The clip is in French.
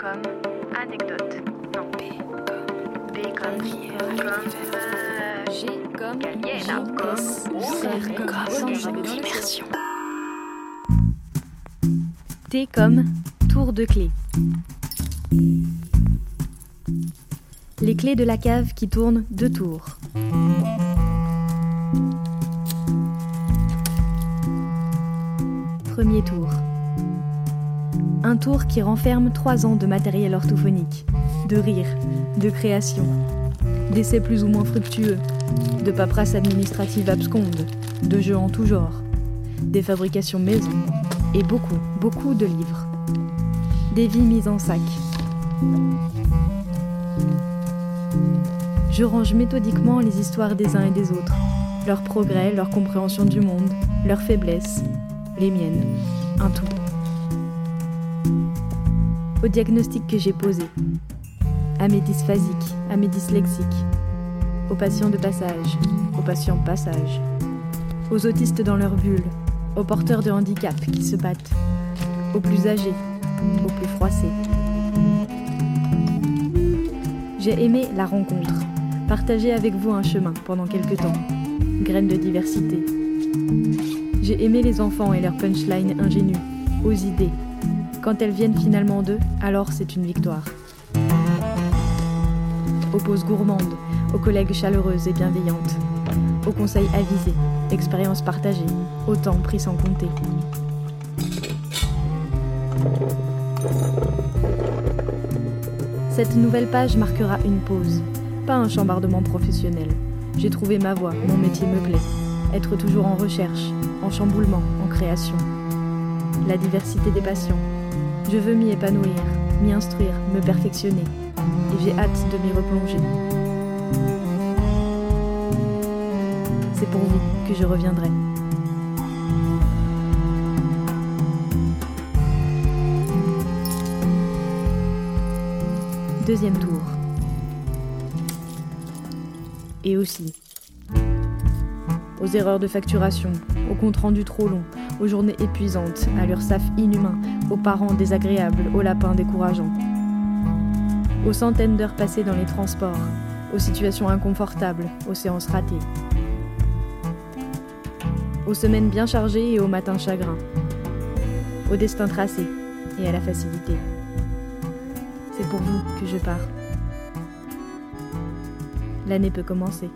comme anecdote. Non. B comme. B comme. Comme. euh, G comme Galiena. Comme. comme Immersion. T comme tour de clé. Les clés de la cave qui tournent deux tours. Premier tour. Un tour qui renferme trois ans de matériel orthophonique, de rire, de création, d'essais plus ou moins fructueux, de paperasse administrative absconde, de jeux en tout genre, des fabrications maison, et beaucoup, beaucoup de livres. Des vies mises en sac. Je range méthodiquement les histoires des uns et des autres, leurs progrès, leur compréhension du monde, leurs faiblesses, les miennes, un tout. Au diagnostic que j'ai posé, à mes dysphasiques, à mes dyslexiques, aux patients de passage, aux patients passage, aux autistes dans leur bulle, aux porteurs de handicap qui se battent, aux plus âgés, aux plus froissés. J'ai aimé la rencontre, partager avec vous un chemin pendant quelque temps, graine de diversité. J'ai aimé les enfants et leurs punchlines ingénues, aux idées. Quand elles viennent finalement d'eux, alors c'est une victoire. Aux pauses gourmandes, aux collègues chaleureuses et bienveillantes, aux conseils avisés, expériences partagées, au temps pris sans compter. Cette nouvelle page marquera une pause, pas un chambardement professionnel. J'ai trouvé ma voie, mon métier me plaît. Être toujours en recherche, en chamboulement, en création. La diversité des patients. Je veux m'y épanouir, m'y instruire, me perfectionner. Et j'ai hâte de m'y replonger. C'est pour vous que je reviendrai. Deuxième tour. Et aussi. Aux erreurs de facturation, aux comptes rendus trop longs, aux journées épuisantes, à l'URSAF inhumain, aux parents désagréables, aux lapins décourageants. Aux centaines d'heures passées dans les transports, aux situations inconfortables, aux séances ratées. Aux semaines bien chargées et aux matins chagrins. Au destin tracé et à la facilité. C'est pour vous que je pars. L'année peut commencer.